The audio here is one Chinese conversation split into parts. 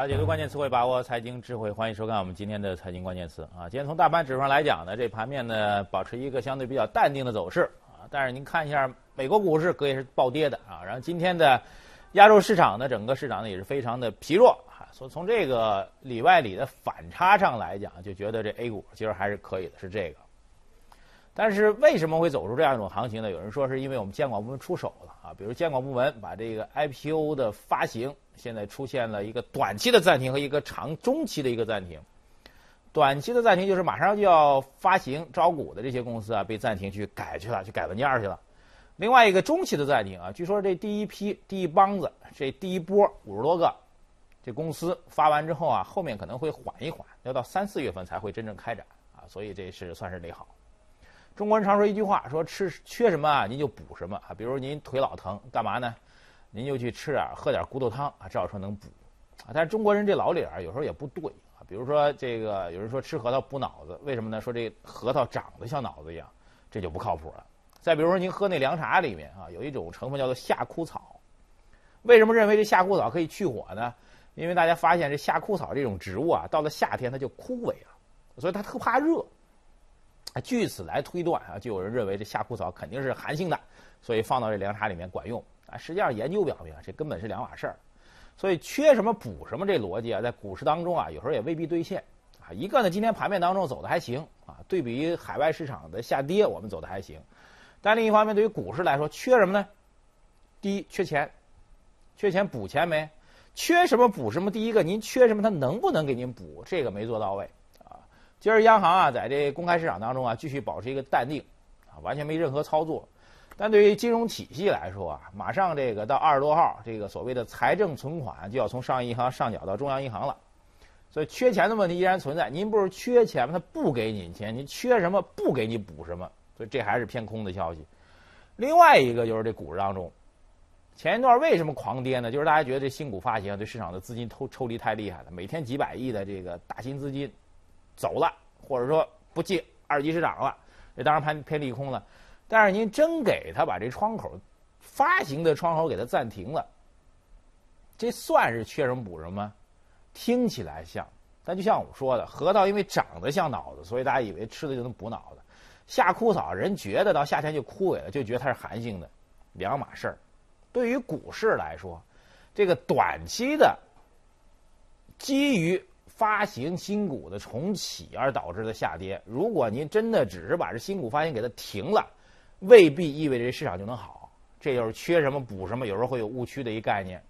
啊，解读关键词汇，把握财经智慧，欢迎收看我们今天的财经关键词啊。今天从大盘指数上来讲呢，这盘面呢保持一个相对比较淡定的走势啊。但是您看一下美国股市，可以是暴跌的啊。然后今天的亚洲市场呢，整个市场呢也是非常的疲弱啊。所以从这个里外里的反差上来讲，就觉得这 A 股其实还是可以的，是这个。但是为什么会走出这样一种行情呢？有人说是因为我们监管部门出手了啊，比如监管部门把这个 IPO 的发行现在出现了一个短期的暂停和一个长中期的一个暂停。短期的暂停就是马上就要发行招股的这些公司啊，被暂停去改去了，去改文件去了。另外一个中期的暂停啊，据说这第一批第一帮子这第一波五十多个这公司发完之后啊，后面可能会缓一缓，要到三四月份才会真正开展啊，所以这是算是利好。中国人常说一句话，说吃缺什么啊，您就补什么啊。比如您腿老疼，干嘛呢？您就去吃点喝点骨头汤啊，至少说能补。啊，但是中国人这老理儿有时候也不对啊。比如说这个有人说吃核桃补脑子，为什么呢？说这核桃长得像脑子一样，这就不靠谱了。再比如说您喝那凉茶里面啊，有一种成分叫做夏枯草，为什么认为这夏枯草可以去火呢？因为大家发现这夏枯草这种植物啊，到了夏天它就枯萎了，所以它特怕热。啊，据此来推断啊，就有人认为这夏枯草肯定是寒性的，所以放到这凉茶里面管用啊。实际上研究表明啊，这根本是两码事儿。所以缺什么补什么这逻辑啊，在股市当中啊，有时候也未必兑现啊。一个呢，今天盘面当中走的还行啊，对比于海外市场的下跌，我们走的还行。但另一方面，对于股市来说，缺什么呢？第一，缺钱，缺钱补钱没？缺什么补什么？第一个，您缺什么，他能不能给您补？这个没做到位。今儿央行啊，在这公开市场当中啊，继续保持一个淡定，啊，完全没任何操作。但对于金融体系来说啊，马上这个到二十多号，这个所谓的财政存款就要从商业银行上缴到中央银行了，所以缺钱的问题依然存在。您不是缺钱吗？他不给你钱，您缺什么不给你补什么，所以这还是偏空的消息。另外一个就是这股市当中，前一段为什么狂跌呢？就是大家觉得这新股发行对市场的资金抽抽离太厉害了，每天几百亿的这个大新资金。走了，或者说不进二级市场了，这当然偏偏利空了。但是您真给他把这窗口发行的窗口给他暂停了，这算是缺什么补什么？听起来像，但就像我说的，核桃因为长得像脑子，所以大家以为吃的就能补脑子。夏枯草人觉得到夏天就枯萎了，就觉得它是寒性的，两码事儿。对于股市来说，这个短期的基于。发行新股的重启而导致的下跌，如果您真的只是把这新股发行给它停了，未必意味着市场就能好。这就是缺什么补什么，有时候会有误区的一个概念。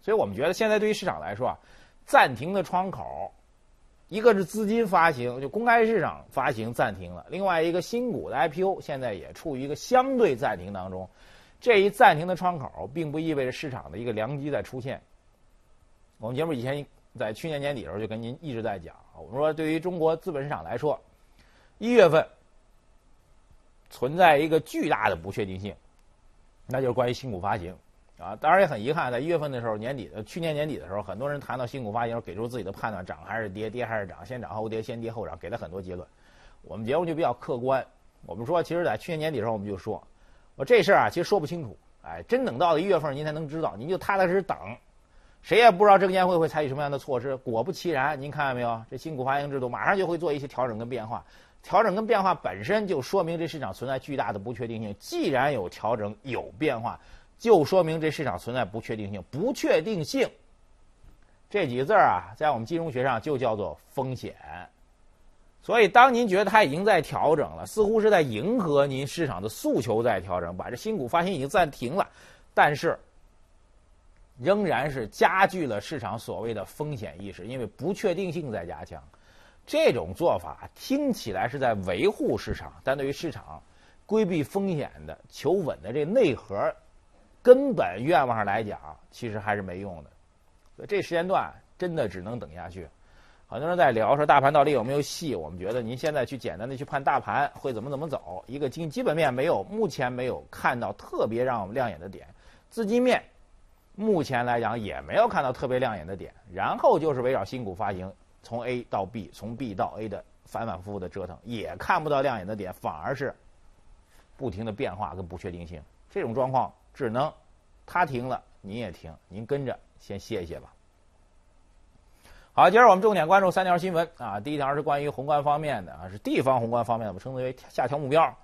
所以我们觉得现在对于市场来说啊，暂停的窗口，一个是资金发行，就公开市场发行暂停了；另外一个新股的 IPO 现在也处于一个相对暂停当中。这一暂停的窗口，并不意味着市场的一个良机在出现。我们节目以前。在去年年底的时候，就跟您一直在讲，我们说对于中国资本市场来说，一月份存在一个巨大的不确定性，那就是关于新股发行啊。当然也很遗憾，在一月份的时候，年底的去年年底的时候，很多人谈到新股发行，给出自己的判断，涨还是跌，跌还是涨，先涨后跌，先跌后涨，给了很多结论。我们节目就比较客观，我们说，其实在去年年底的时候，我们就说，我这事儿啊，其实说不清楚，哎，真等到了一月份，您才能知道，您就踏踏实实等。谁也不知道证监会会采取什么样的措施。果不其然，您看见没有？这新股发行制度马上就会做一些调整跟变化。调整跟变化本身就说明这市场存在巨大的不确定性。既然有调整有变化，就说明这市场存在不确定性。不确定性这几个字儿啊，在我们金融学上就叫做风险。所以，当您觉得它已经在调整了，似乎是在迎合您市场的诉求在调整，把这新股发行已经暂停了，但是。仍然是加剧了市场所谓的风险意识，因为不确定性在加强。这种做法听起来是在维护市场，但对于市场规避风险的、求稳的这内核根本愿望上来讲，其实还是没用的。所以这时间段真的只能等下去。很多人在聊说大盘到底有没有戏？我们觉得您现在去简单的去判大盘会怎么怎么走，一个基基本面没有，目前没有看到特别让我们亮眼的点，资金面。目前来讲也没有看到特别亮眼的点，然后就是围绕新股发行从 A 到 B，从 B 到 A 的反反复复的折腾，也看不到亮眼的点，反而是不停的变化跟不确定性。这种状况只能他停了，您也停，您跟着先歇一歇吧。好，今儿我们重点关注三条新闻啊。第一条是关于宏观方面的啊，是地方宏观方面的，我们称之为下调目标。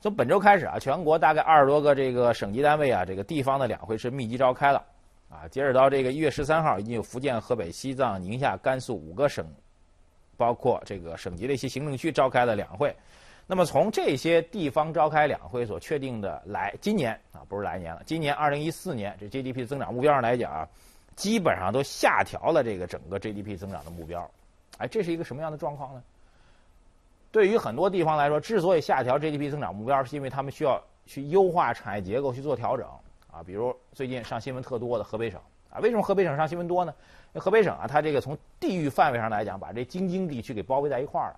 从本周开始啊，全国大概二十多个这个省级单位啊，这个地方的两会是密集召开了啊。截止到这个一月十三号，已经有福建、河北、西藏、宁夏、甘肃五个省，包括这个省级的一些行政区召开了两会。那么从这些地方召开两会所确定的来今年啊，不是来年了，今年二零一四年这 GDP 增长目标上来讲啊。基本上都下调了这个整个 GDP 增长的目标，哎，这是一个什么样的状况呢？对于很多地方来说，之所以下调 GDP 增长目标，是因为他们需要去优化产业结构去做调整啊。比如最近上新闻特多的河北省啊，为什么河北省上新闻多呢？那河北省啊，它这个从地域范围上来讲，把这京津地区给包围在一块儿了。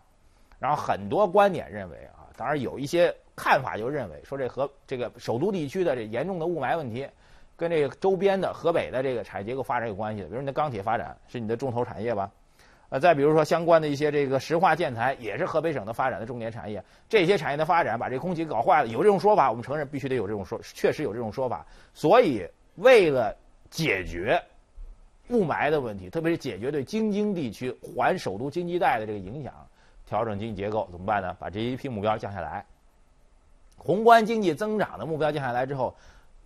然后很多观点认为啊，当然有一些看法就认为说这河这个首都地区的这严重的雾霾问题。跟这个周边的河北的这个产业结构发展有关系，比如你的钢铁发展是你的重头产业吧，呃，再比如说相关的一些这个石化建材也是河北省的发展的重点产业，这些产业的发展把这空气搞坏了，有这种说法，我们承认必须得有这种说，确实有这种说法。所以为了解决雾霾的问题，特别是解决对京津地区环首都经济带的这个影响，调整经济结构怎么办呢？把 GDP 目标降下来，宏观经济增长的目标降下来之后。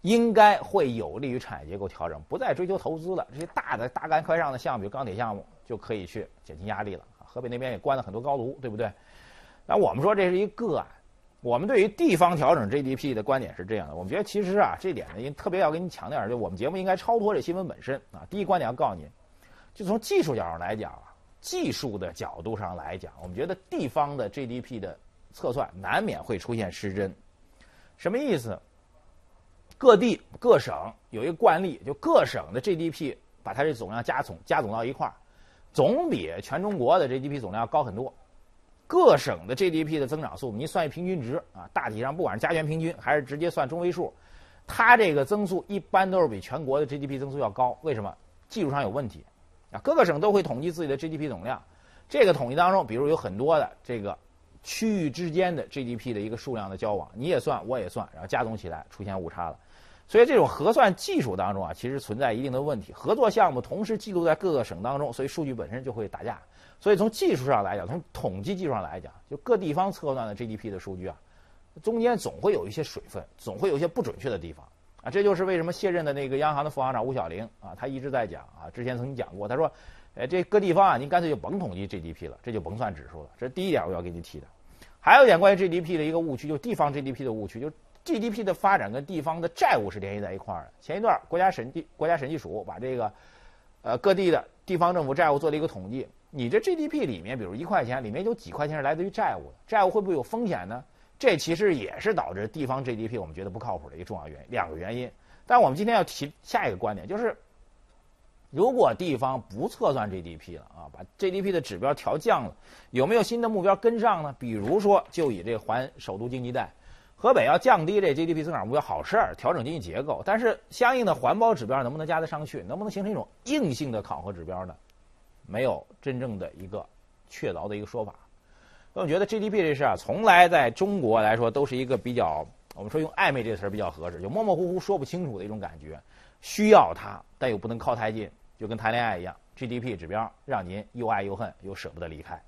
应该会有利于产业结构调整，不再追求投资了。这些大的大干快上的项目，比如钢铁项目，就可以去减轻压力了。河北那边也关了很多高炉，对不对？那我们说这是一个案。我们对于地方调整 GDP 的观点是这样的：我们觉得其实啊，这点呢，特别要跟你强调，就我们节目应该超脱这新闻本身啊。第一观点要告诉您，就从技术角度上来讲，技术的角度上来讲，我们觉得地方的 GDP 的测算难免会出现失真。什么意思？各地各省有一个惯例，就各省的 GDP 把它这总量加总加总到一块儿，总比全中国的 GDP 总量要高很多。各省的 GDP 的增长速度，你算一平均值啊，大体上不管是加权平均还是直接算中位数，它这个增速一般都是比全国的 GDP 增速要高。为什么？技术上有问题啊。各个省都会统计自己的 GDP 总量，这个统计当中，比如有很多的这个区域之间的 GDP 的一个数量的交往，你也算，我也算，然后加总起来出现误差了。所以这种核算技术当中啊，其实存在一定的问题。合作项目同时记录在各个省当中，所以数据本身就会打架。所以从技术上来讲，从统计技术上来讲，就各地方测算的 GDP 的数据啊，中间总会有一些水分，总会有一些不准确的地方啊。这就是为什么卸任的那个央行的副行长吴晓玲啊，他一直在讲啊，之前曾经讲过，他说，呃，这各地方啊，您干脆就甭统计 GDP 了，这就甭算指数了。这是第一点我要给你提的。还有一点关于 GDP 的一个误区，就地方 GDP 的误区，就。GDP 的发展跟地方的债务是联系在一块儿的。前一段国家审计国家审计署把这个，呃，各地的地方政府债务做了一个统计。你这 GDP 里面，比如一块钱里面有几块钱是来自于债务的？债务会不会有风险呢？这其实也是导致地方 GDP 我们觉得不靠谱的一个重要原因。两个原因。但我们今天要提下一个观点，就是如果地方不测算 GDP 了啊，把 GDP 的指标调降了，有没有新的目标跟上呢？比如说，就以这环首都经济带。河北要降低这 GDP 增长目标，好事儿，调整经济结构。但是相应的环保指标能不能加得上去？能不能形成一种硬性的考核指标呢？没有真正的一个确凿的一个说法。那我觉得 GDP 这事啊，从来在中国来说都是一个比较，我们说用暧昧这个词儿比较合适，就模模糊糊说不清楚的一种感觉。需要它，但又不能靠太近，就跟谈恋爱一样，GDP 指标让您又爱又恨，又舍不得离开。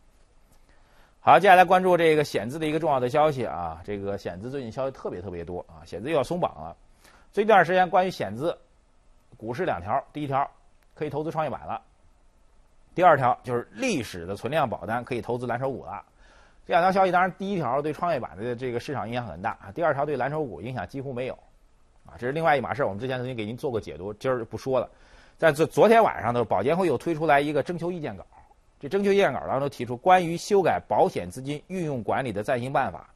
好，接下来关注这个险资的一个重要的消息啊！这个险资最近消息特别特别多啊，险资又要松绑了。最近一段时间，关于险资，股市两条：第一条，可以投资创业板了；第二条就是历史的存量保单可以投资蓝筹股了。这两条消息，当然第一条对创业板的这个市场影响很大啊，第二条对蓝筹股影响几乎没有啊，这是另外一码事。我们之前曾经给您做过解读，今儿不说了。在这昨天晚上呢，保监会又推出来一个征求意见稿。这征求意见稿当中提出关于修改保险资金运用管理的暂行办法，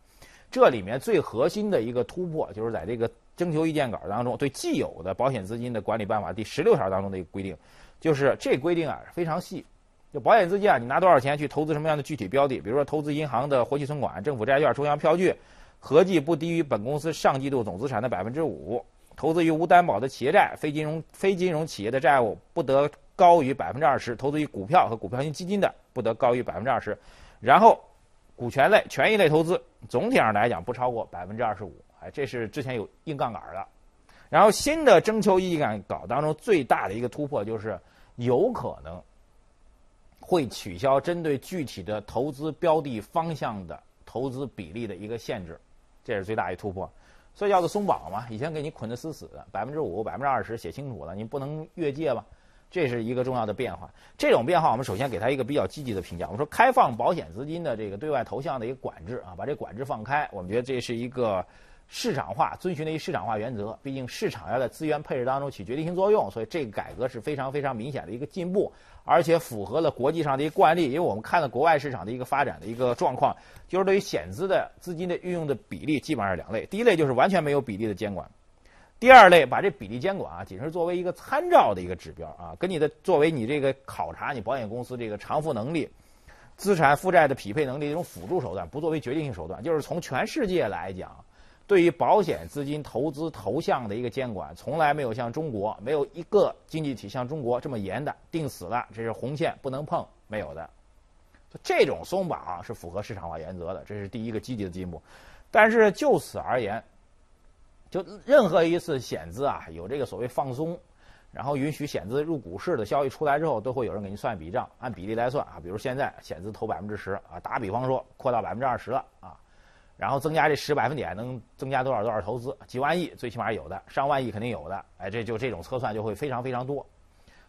这里面最核心的一个突破就是在这个征求意见稿当中对既有的保险资金的管理办法第十六条当中的一个规定，就是这规定啊非常细，就保险资金啊你拿多少钱去投资什么样的具体标的，比如说投资银行的活期存款、政府债券、中央票据，合计不低于本公司上季度总资产的百分之五，投资于无担保的企业债、非金融非金融企业的债务不得。高于百分之二十，投资于股票和股票型基金的不得高于百分之二十，然后股权类、权益类投资总体上来讲不超过百分之二十五。哎，这是之前有硬杠杆的。然后新的征求意见稿当中最大的一个突破就是有可能会取消针对具体的投资标的方向的投资比例的一个限制，这是最大一突破。所以叫做松绑嘛，以前给你捆得死死的，百分之五、百分之二十写清楚了，你不能越界吧？这是一个重要的变化。这种变化，我们首先给它一个比较积极的评价。我们说开放保险资金的这个对外投向的一个管制啊，把这管制放开，我们觉得这是一个市场化遵循的一市场化原则。毕竟市场要在资源配置当中起决定性作用，所以这个改革是非常非常明显的一个进步，而且符合了国际上的一个惯例。因为我们看了国外市场的一个发展的一个状况，就是对于险资的资金的运用的比例基本上是两类，第一类就是完全没有比例的监管。第二类把这比例监管啊，仅是作为一个参照的一个指标啊，跟你的作为你这个考察你保险公司这个偿付能力、资产负债的匹配能力一种辅助手段，不作为决定性手段。就是从全世界来讲，对于保险资金投资投向的一个监管，从来没有像中国没有一个经济体像中国这么严的定死了，这是红线不能碰，没有的。这种松绑是符合市场化原则的，这是第一个积极的进步。但是就此而言。就任何一次险资啊，有这个所谓放松，然后允许险资入股市的消息出来之后，都会有人给你算一笔账，按比例来算啊。比如现在险资投百分之十啊，打比方说扩到百分之二十了啊，然后增加这十百分点能增加多少多少投资？几万亿最起码有的，上万亿肯定有的。哎，这就这种测算就会非常非常多。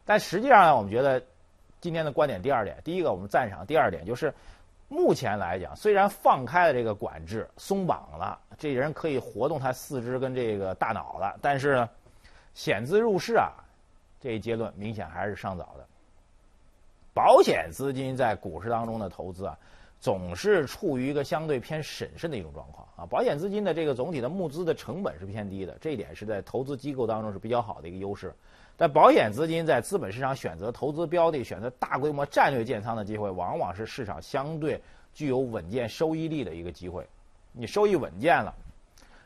但实际上呢，我们觉得今天的观点第二点，第一个我们赞赏，第二点就是。目前来讲，虽然放开了这个管制，松绑了，这人可以活动他四肢跟这个大脑了，但是呢，险资入市啊，这一结论明显还是尚早的。保险资金在股市当中的投资啊，总是处于一个相对偏审慎的一种状况啊。保险资金的这个总体的募资的成本是偏低的，这一点是在投资机构当中是比较好的一个优势。那保险资金在资本市场选择投资标的、选择大规模战略建仓的机会，往往是市场相对具有稳健收益力的一个机会。你收益稳健了，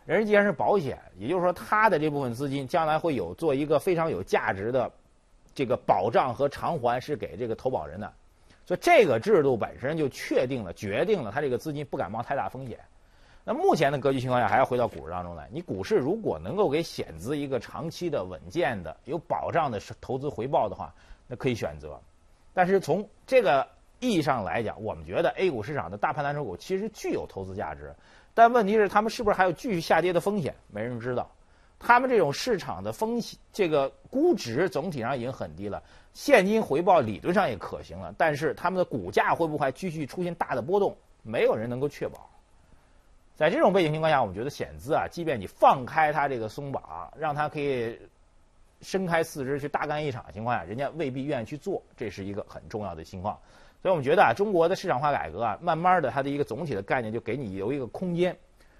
人既然是保险，也就是说，他的这部分资金将来会有做一个非常有价值的这个保障和偿还，是给这个投保人的。所以，这个制度本身就确定了、决定了它这个资金不敢冒太大风险。那目前的格局情况下，还要回到股市当中来。你股市如果能够给险资一个长期的、稳健的、有保障的投资回报的话，那可以选择。但是从这个意义上来讲，我们觉得 A 股市场的大盘蓝筹股其实具有投资价值。但问题是，他们是不是还有继续下跌的风险？没人知道。他们这种市场的风险，这个估值总体上已经很低了，现金回报理论上也可行了。但是他们的股价会不会继续出现大的波动？没有人能够确保。在这种背景情况下，我们觉得险资啊，即便你放开它这个松绑，让它可以伸开四肢去大干一场的情况下，人家未必愿意去做，这是一个很重要的情况。所以我们觉得啊，中国的市场化改革啊，慢慢的它的一个总体的概念就给你留一个空间，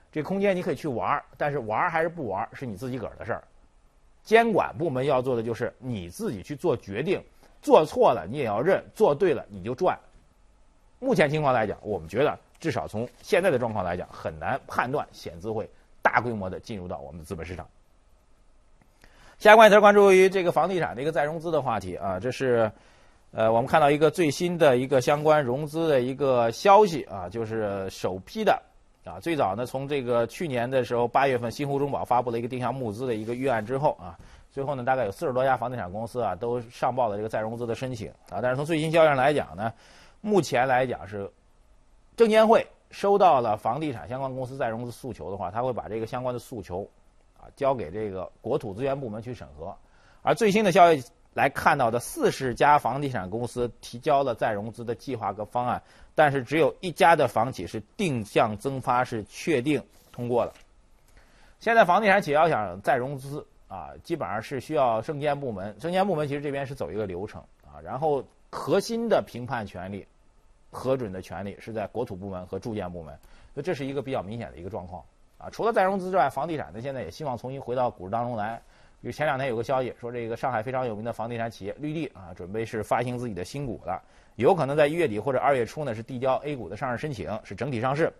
这空间你可以去玩，但是玩还是不玩是你自己个儿的事儿。监管部门要做的就是你自己去做决定，做错了你也要认，做对了你就赚。目前情况来讲，我们觉得。至少从现在的状况来讲，很难判断险资会大规模的进入到我们的资本市场。下一关题关注于这个房地产的一个再融资的话题啊，这是呃我们看到一个最新的一个相关融资的一个消息啊，就是首批的啊，最早呢从这个去年的时候八月份新湖中保发布了一个定向募资的一个预案之后啊，最后呢大概有四十多家房地产公司啊都上报了这个再融资的申请啊，但是从最新消息上来讲呢，目前来讲是。证监会收到了房地产相关公司再融资诉求的话，他会把这个相关的诉求啊交给这个国土资源部门去审核。而最新的消息来看到的，四十家房地产公司提交了再融资的计划和方案，但是只有一家的房企是定向增发是确定通过了。现在房地产企业要想再融资啊，基本上是需要证监部门，证监部门其实这边是走一个流程啊，然后核心的评判权利。核准的权利是在国土部门和住建部门，所以这是一个比较明显的一个状况啊。除了再融资之外，房地产呢现在也希望重新回到股市当中来。比如前两天有个消息说，这个上海非常有名的房地产企业绿地啊，准备是发行自己的新股了，有可能在一月底或者二月初呢是递交 A 股的上市申请，是整体上市，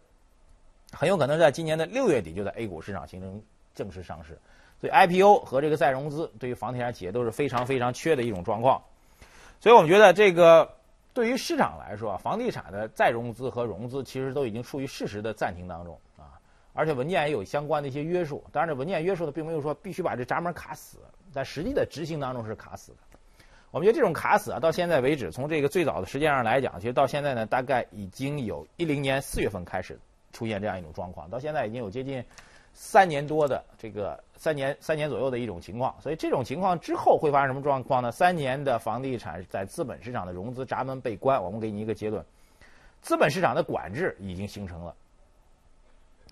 很有可能在今年的六月底就在 A 股市场形成正式上市。所以 IPO 和这个再融资对于房地产企业都是非常非常缺的一种状况。所以我们觉得这个。对于市场来说，房地产的再融资和融资其实都已经处于事实的暂停当中啊，而且文件也有相关的一些约束。当然，这文件约束的并没有说必须把这闸门卡死，在实际的执行当中是卡死的。我我们觉得这种卡死啊，到现在为止，从这个最早的时间上来讲，其实到现在呢，大概已经有一零年四月份开始出现这样一种状况，到现在已经有接近三年多的这个三年三年左右的一种情况。所以这种情况之后会发生什么状况呢？三年的房地产在资本市场的融资闸门被关，我们给你一个结论：资本市场的管制已经形成了，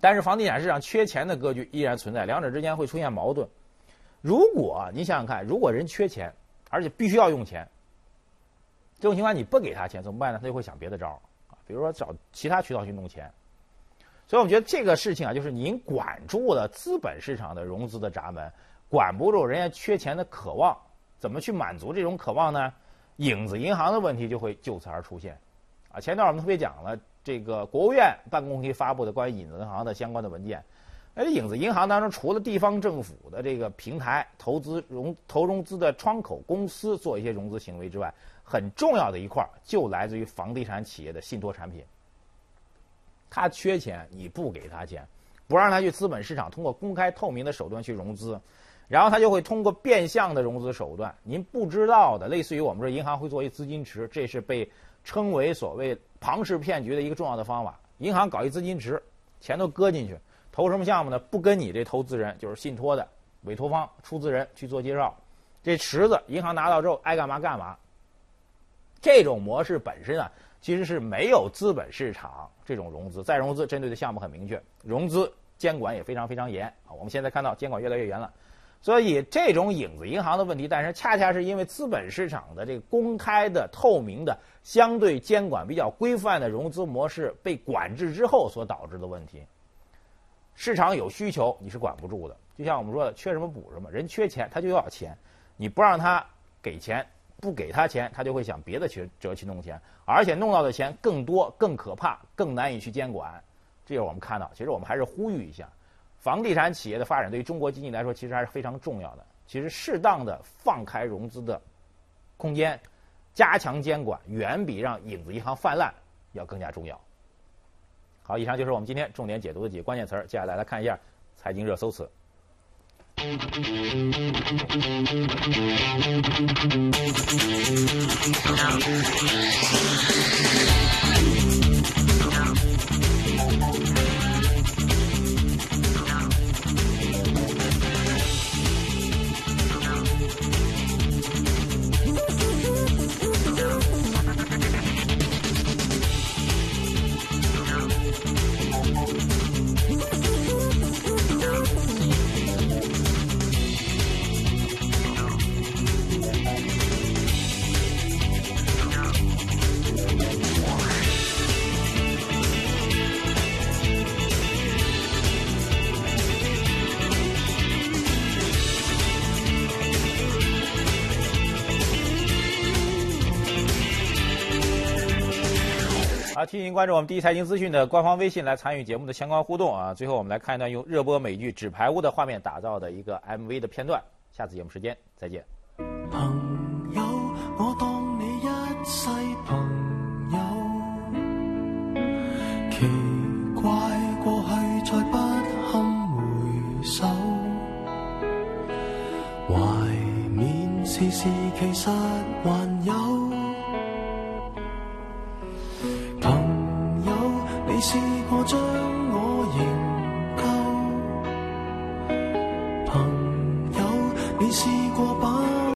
但是房地产市场缺钱的格局依然存在，两者之间会出现矛盾。如果你想想看，如果人缺钱，而且必须要用钱，这种情况你不给他钱怎么办呢？他就会想别的招儿啊，比如说找其他渠道去弄钱。所以我们觉得这个事情啊，就是您管住了资本市场的融资的闸门，管不住人家缺钱的渴望，怎么去满足这种渴望呢？影子银行的问题就会就此而出现。啊，前段我们特别讲了这个国务院办公厅发布的关于影子银行的相关的文件。而影子银行当中，除了地方政府的这个平台投资融投融资的窗口公司做一些融资行为之外，很重要的一块就来自于房地产企业的信托产品。他缺钱，你不给他钱，不让他去资本市场通过公开透明的手段去融资，然后他就会通过变相的融资手段，您不知道的，类似于我们说银行会做一资金池，这是被称为所谓庞氏骗局的一个重要的方法。银行搞一资金池，钱都搁进去。投什么项目呢？不跟你这投资人，就是信托的委托方、出资人去做介绍，这池子银行拿到之后爱干嘛干嘛。这种模式本身啊，其实是没有资本市场这种融资再融资针对的项目很明确，融资监管也非常非常严啊。我们现在看到监管越来越严了，所以这种影子银行的问题，但是恰恰是因为资本市场的这个公开的、透明的、相对监管比较规范的融资模式被管制之后所导致的问题。市场有需求，你是管不住的。就像我们说的，缺什么补什么。人缺钱，他就要钱，你不让他给钱，不给他钱，他就会想别的去辙去弄钱，而且弄到的钱更多、更可怕、更难以去监管。这是我们看到。其实我们还是呼吁一下，房地产企业的发展对于中国经济来说，其实还是非常重要的。其实适当的放开融资的空间，加强监管，远比让影子银行泛滥要更加重要。好，以上就是我们今天重点解读的几个关键词儿。接下来来看一下财经热搜词。Thank you. 提醒关注我们第一财经资讯的官方微信来参与节目的相关互动啊！最后我们来看一段用热播美剧《纸牌屋》的画面打造的一个 MV 的片段。下次节目时间再见。朋友，我当你一世朋友。奇怪，过去再不堪回首。怀缅时事，其实